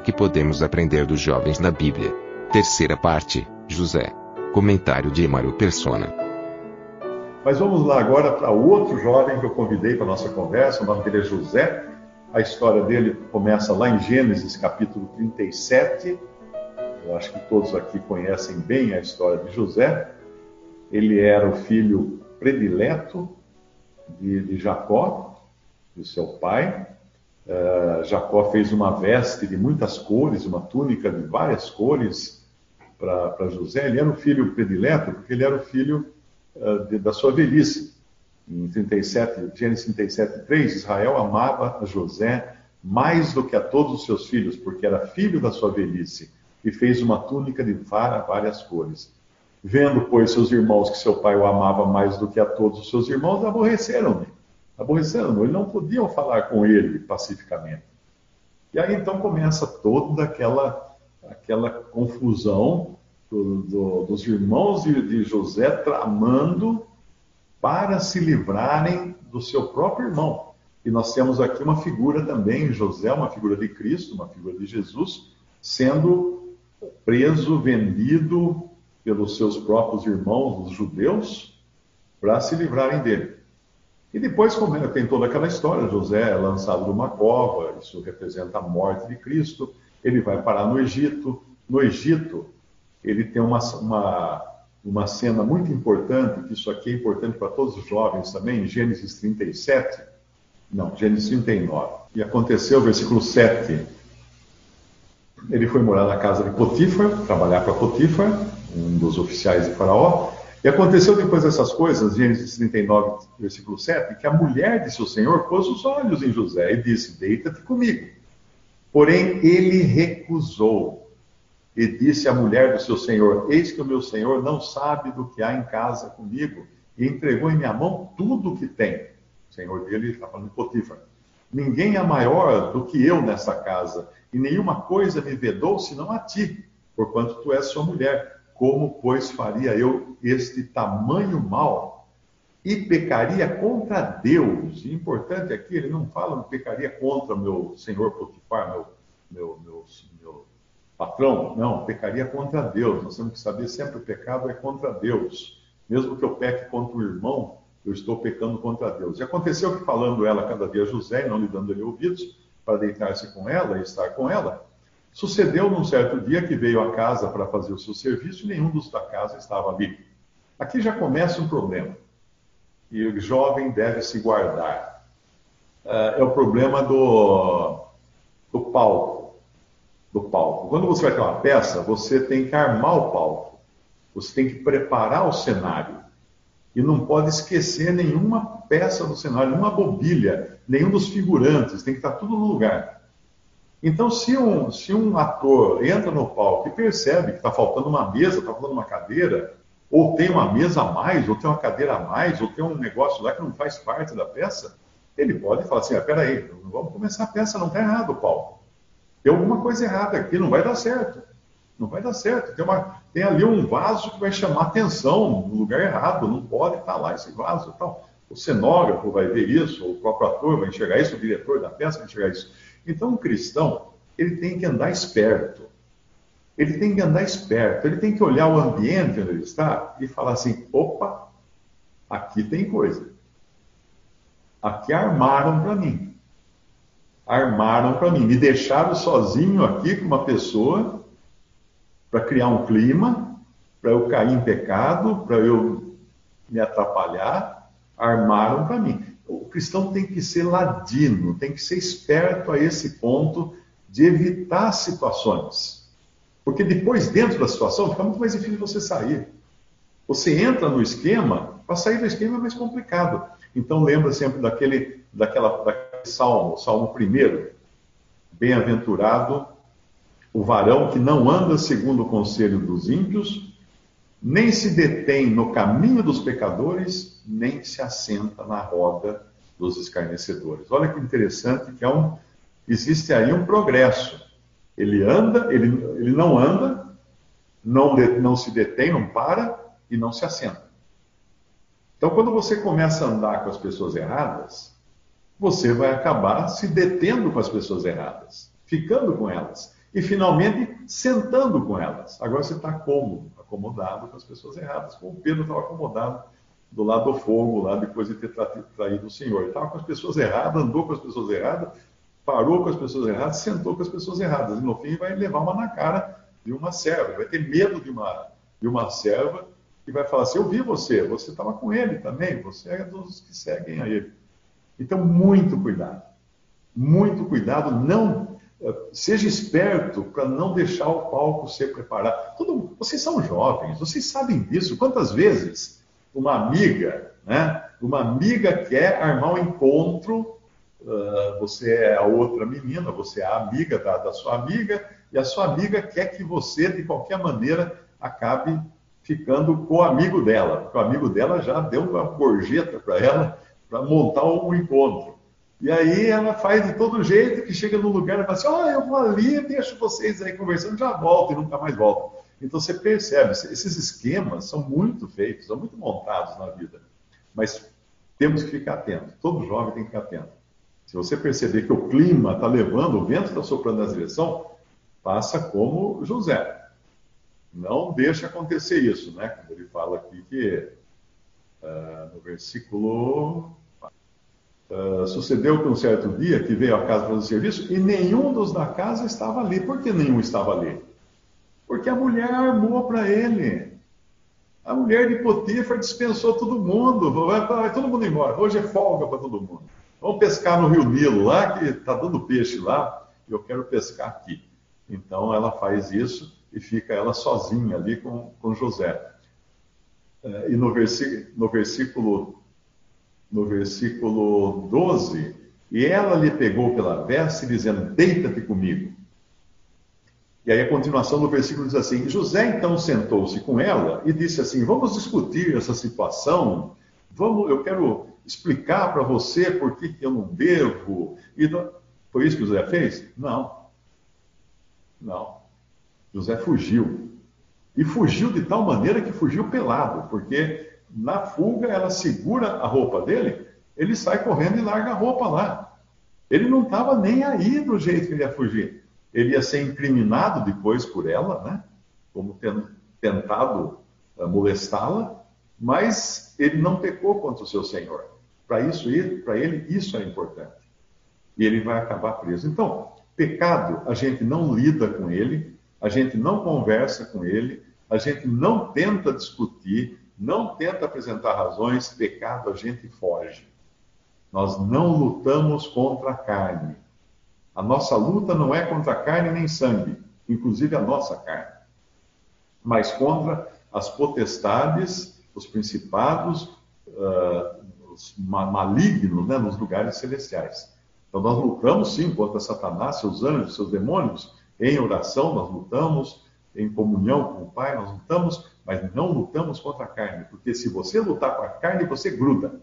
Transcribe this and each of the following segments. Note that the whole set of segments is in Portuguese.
Que podemos aprender dos jovens na Bíblia? Terceira parte, José. Comentário de Emaro Persona. Mas vamos lá agora para outro jovem que eu convidei para a nossa conversa, o nome dele é José. A história dele começa lá em Gênesis capítulo 37. Eu acho que todos aqui conhecem bem a história de José. Ele era o filho predileto de, de Jacó, do seu pai. Uh, Jacó fez uma veste de muitas cores, uma túnica de várias cores para José. Ele era o filho predileto porque ele era o filho uh, de, da sua velhice. Em 37, Gênesis 37, 3, Israel amava a José mais do que a todos os seus filhos, porque era filho da sua velhice, e fez uma túnica de várias cores. Vendo, pois, seus irmãos que seu pai o amava mais do que a todos os seus irmãos, aborreceram-me. Aborreceram-no, eles não podiam falar com ele pacificamente. E aí então começa toda aquela, aquela confusão do, do, dos irmãos de, de José tramando para se livrarem do seu próprio irmão. E nós temos aqui uma figura também, José, uma figura de Cristo, uma figura de Jesus, sendo preso, vendido pelos seus próprios irmãos, os judeus, para se livrarem dele. E depois tem toda aquela história, José é lançado numa cova, isso representa a morte de Cristo, ele vai parar no Egito. No Egito, ele tem uma, uma uma cena muito importante, que isso aqui é importante para todos os jovens também, em Gênesis 37, não, Gênesis 39. E aconteceu, versículo 7, ele foi morar na casa de Potifar, trabalhar para Potifar, um dos oficiais de Faraó, e aconteceu depois dessas coisas, Gênesis 39, versículo 7, que a mulher de seu senhor pôs os olhos em José e disse: Deita-te comigo. Porém, ele recusou. E disse à mulher do seu senhor: Eis que o meu senhor não sabe do que há em casa comigo, e entregou em minha mão tudo o que tem. O senhor dele está falando de Potifar. Ninguém é maior do que eu nessa casa, e nenhuma coisa me vedou senão a ti, porquanto tu és sua mulher. Como, pois, faria eu este tamanho mal? E pecaria contra Deus. E importante aqui, ele não fala pecaria contra meu senhor Potifar, meu, meu, meu, meu patrão, não, pecaria contra Deus. Nós temos que saber sempre o pecado é contra Deus. Mesmo que eu peque contra o irmão, eu estou pecando contra Deus. E aconteceu que, falando ela cada dia a José, não lhe dando-lhe ouvidos, para deitar-se com ela e estar com ela, sucedeu num certo dia que veio à casa para fazer o seu serviço e nenhum dos da casa estava ali. Aqui já começa um problema. E o jovem deve se guardar. Uh, é o problema do, do palco do palco. Quando você vai ter uma peça, você tem que armar o palco. Você tem que preparar o cenário. E não pode esquecer nenhuma peça do cenário, nenhuma bobilha, nenhum dos figurantes, tem que estar tudo no lugar. Então, se um, se um ator entra no palco e percebe que está faltando uma mesa, está faltando uma cadeira, ou tem uma mesa a mais, ou tem uma cadeira a mais, ou tem um negócio lá que não faz parte da peça, ele pode falar assim: ah, peraí, vamos começar a peça, não está errado o palco. Tem alguma coisa errada aqui, não vai dar certo. Não vai dar certo. Tem, uma, tem ali um vaso que vai chamar atenção no lugar errado, não pode estar lá esse vaso tal. O cenógrafo vai ver isso, o próprio ator vai enxergar isso, o diretor da peça vai enxergar isso. Então, um cristão, ele tem que andar esperto. Ele tem que andar esperto, ele tem que olhar o ambiente onde ele está e falar assim: opa, aqui tem coisa. Aqui armaram para mim armaram para mim. Me deixaram sozinho aqui com uma pessoa para criar um clima, para eu cair em pecado, para eu me atrapalhar. Armaram para mim. Cristão tem que ser ladino, tem que ser esperto a esse ponto de evitar situações. Porque depois, dentro da situação, fica muito mais difícil você sair. Você entra no esquema, para sair do esquema é mais complicado. Então lembra sempre daquele, daquela, Salmo, Salmo 1. Bem-aventurado o varão que não anda segundo o conselho dos ímpios, nem se detém no caminho dos pecadores, nem se assenta na roda dos escarnecedores. Olha que interessante que é um, existe aí um progresso. Ele anda, ele, ele não anda, não, de, não se detém, não para e não se assenta. Então, quando você começa a andar com as pessoas erradas, você vai acabar se detendo com as pessoas erradas, ficando com elas e finalmente sentando com elas. Agora você está cômodo, acomodado com as pessoas erradas, como o Pedro estava acomodado do lado do fogo, lá depois de ter traído o Senhor. Estava com as pessoas erradas, andou com as pessoas erradas, parou com as pessoas erradas, sentou com as pessoas erradas. E no fim vai levar uma na cara de uma serva, vai ter medo de uma, de uma serva que vai falar assim: Eu vi você, você estava com ele também, você é dos que seguem a ele. Então, muito cuidado. Muito cuidado, não seja esperto para não deixar o palco ser preparado. Todo, vocês são jovens, vocês sabem disso. Quantas vezes uma amiga, né, uma amiga quer armar um encontro, uh, você é a outra menina, você é a amiga da, da sua amiga, e a sua amiga quer que você, de qualquer maneira, acabe ficando com o amigo dela, porque o amigo dela já deu uma gorjeta para ela para montar um encontro. E aí ela faz de todo jeito que chega no lugar e fala assim: Ó, oh, eu vou ali, deixo vocês aí conversando, já volto e nunca mais volto. Então você percebe, esses esquemas são muito feitos, são muito montados na vida. Mas temos que ficar atento, todo jovem tem que ficar atento. Se você perceber que o clima está levando, o vento está soprando na direção, faça como José. Não deixe acontecer isso, né? Quando ele fala aqui que uh, no versículo Uh, sucedeu que um certo dia que veio à casa fazer serviço e nenhum dos da casa estava ali. Por que nenhum estava ali? Porque a mulher armou para ele. A mulher de Potifar dispensou todo mundo. Vai, vai, todo mundo embora. Hoje é folga para todo mundo. Vamos pescar no Rio Nilo, lá que está dando peixe lá. e Eu quero pescar aqui. Então ela faz isso e fica ela sozinha ali com, com José. Uh, e no versículo, no versículo no versículo 12, e ela lhe pegou pela veste, dizendo: Deita-te comigo. E aí a continuação do versículo diz assim: José então sentou-se com ela e disse assim: Vamos discutir essa situação. Vamos, eu quero explicar para você por que eu não devo. E foi isso que José fez? Não. Não. José fugiu. E fugiu de tal maneira que fugiu pelado, porque na fuga, ela segura a roupa dele, ele sai correndo e larga a roupa lá. Ele não estava nem aí do jeito que ele ia fugir. Ele ia ser incriminado depois por ela, né? Como tendo tentado uh, molestá-la, mas ele não pecou contra o seu Senhor. Para isso, para ele, isso é importante. E ele vai acabar preso. Então, pecado, a gente não lida com ele, a gente não conversa com ele, a gente não tenta discutir, não tenta apresentar razões, pecado a gente foge. Nós não lutamos contra a carne. A nossa luta não é contra carne nem sangue, inclusive a nossa carne, mas contra as potestades, os principados, uh, os malignos né, nos lugares celestiais. Então nós lutamos sim contra Satanás, seus anjos, seus demônios, em oração nós lutamos, em comunhão com o Pai nós lutamos, mas não lutamos contra a carne, porque se você lutar com a carne, você gruda.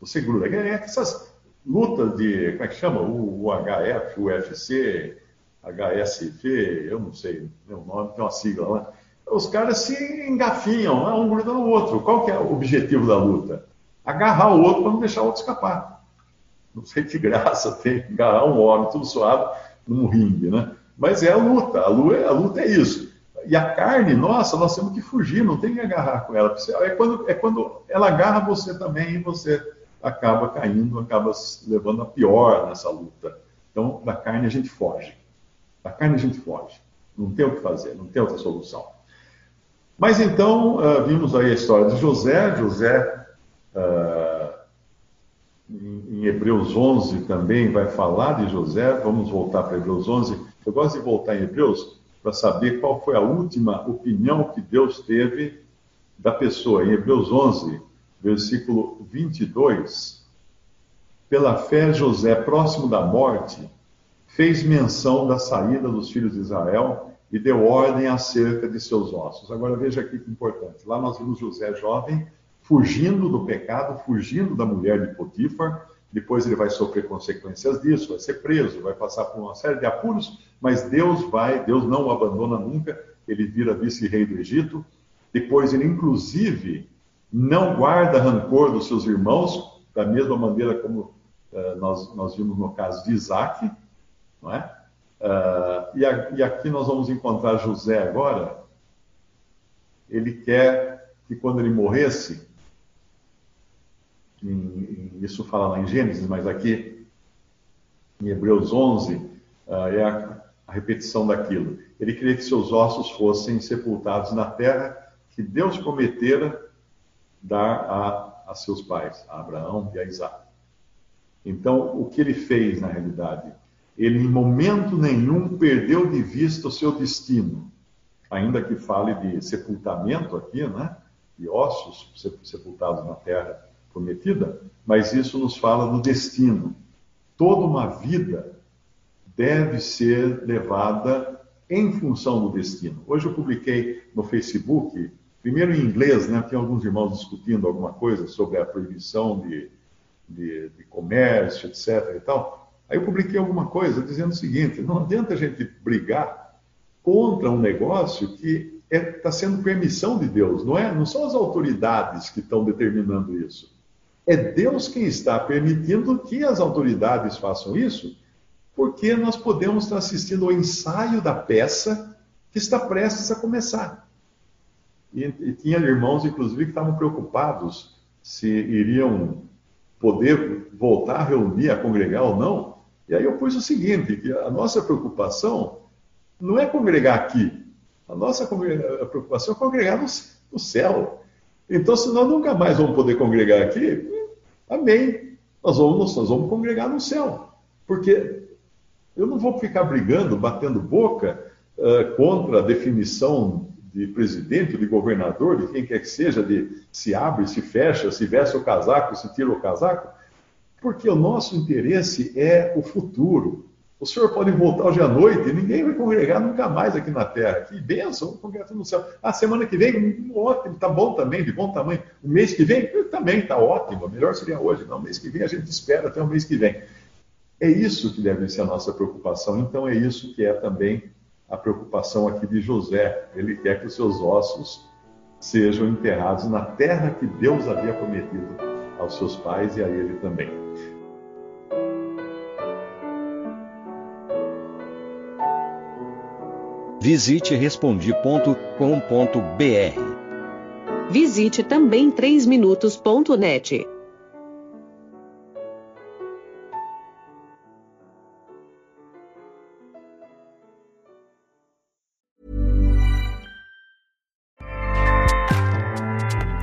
Você gruda. É essas lutas de, como é que chama? O, o HF, o UFC, HSV, eu não sei o nome, tem uma sigla lá. Os caras se engafinham, né? um gruda no outro. Qual que é o objetivo da luta? Agarrar o outro para não deixar o outro escapar. Não sei que graça tem agarrar um homem tudo suado num ringue, né? Mas é a luta, a luta, a luta é isso. E a carne, nossa, nós temos que fugir, não tem que agarrar com ela. É quando, é quando ela agarra você também e você acaba caindo, acaba levando a pior nessa luta. Então, da carne a gente foge. Da carne a gente foge. Não tem o que fazer, não tem outra solução. Mas então, uh, vimos aí a história de José. José, uh, em, em Hebreus 11 também vai falar de José. Vamos voltar para Hebreus 11. Eu gosto de voltar em Hebreus para saber qual foi a última opinião que Deus teve da pessoa. Em Hebreus 11, versículo 22, Pela fé, José, próximo da morte, fez menção da saída dos filhos de Israel e deu ordem acerca de seus ossos. Agora veja aqui que importante. Lá nós vimos José jovem fugindo do pecado, fugindo da mulher de Potifar. Depois ele vai sofrer consequências disso, vai ser preso, vai passar por uma série de apuros, mas Deus vai, Deus não o abandona nunca. Ele vira vice-rei do Egito. Depois ele, inclusive, não guarda rancor dos seus irmãos, da mesma maneira como uh, nós, nós vimos no caso de Isaac, não é? Uh, e, a, e, aqui nós vamos encontrar José agora. Ele quer que quando ele morresse, em, em, isso fala lá em Gênesis, mas aqui em Hebreus 11 uh, ah, é a, a repetição daquilo. Ele queria que seus ossos fossem sepultados na terra que Deus prometera dar a, a seus pais, a Abraão e a Isaac. Então, o que ele fez na realidade? Ele, em momento nenhum, perdeu de vista o seu destino. Ainda que fale de sepultamento aqui, né? De ossos sepultados na terra prometida, mas isso nos fala do destino. Toda uma vida deve ser levada em função do destino. Hoje eu publiquei no Facebook, primeiro em inglês, né? Tinha alguns irmãos discutindo alguma coisa sobre a proibição de, de, de comércio, etc. e tal. Aí eu publiquei alguma coisa dizendo o seguinte: não adianta a gente brigar contra um negócio que está é, tá sendo permissão de Deus, não é? Não são as autoridades que estão determinando isso. É Deus quem está permitindo que as autoridades façam isso, porque nós podemos estar assistindo ao ensaio da peça que está prestes a começar. E, e tinha irmãos, inclusive, que estavam preocupados se iriam poder voltar a reunir, a congregar ou não, e aí eu pus o seguinte, que a nossa preocupação não é congregar aqui. A nossa preocupação é congregar no, no céu. Então, se nós nunca mais vamos poder congregar aqui, amém. Nós vamos, nós vamos congregar no céu. Porque eu não vou ficar brigando, batendo boca uh, contra a definição de presidente, de governador, de quem quer que seja, de se abre, se fecha, se veste o casaco, se tira o casaco. Porque o nosso interesse é o futuro. O senhor pode voltar hoje à noite e ninguém vai congregar nunca mais aqui na terra. Que bênção, congregação no céu. A semana que vem, ótimo, tá bom também, de bom tamanho. O mês que vem, também tá ótimo. Melhor seria hoje. Não, o mês que vem a gente espera até o mês que vem. É isso que deve ser a nossa preocupação. Então é isso que é também a preocupação aqui de José. Ele quer que os seus ossos sejam enterrados na terra que Deus havia prometido aos seus pais e a ele também. Visite respondi.com.br. Visite também 3minutos.net.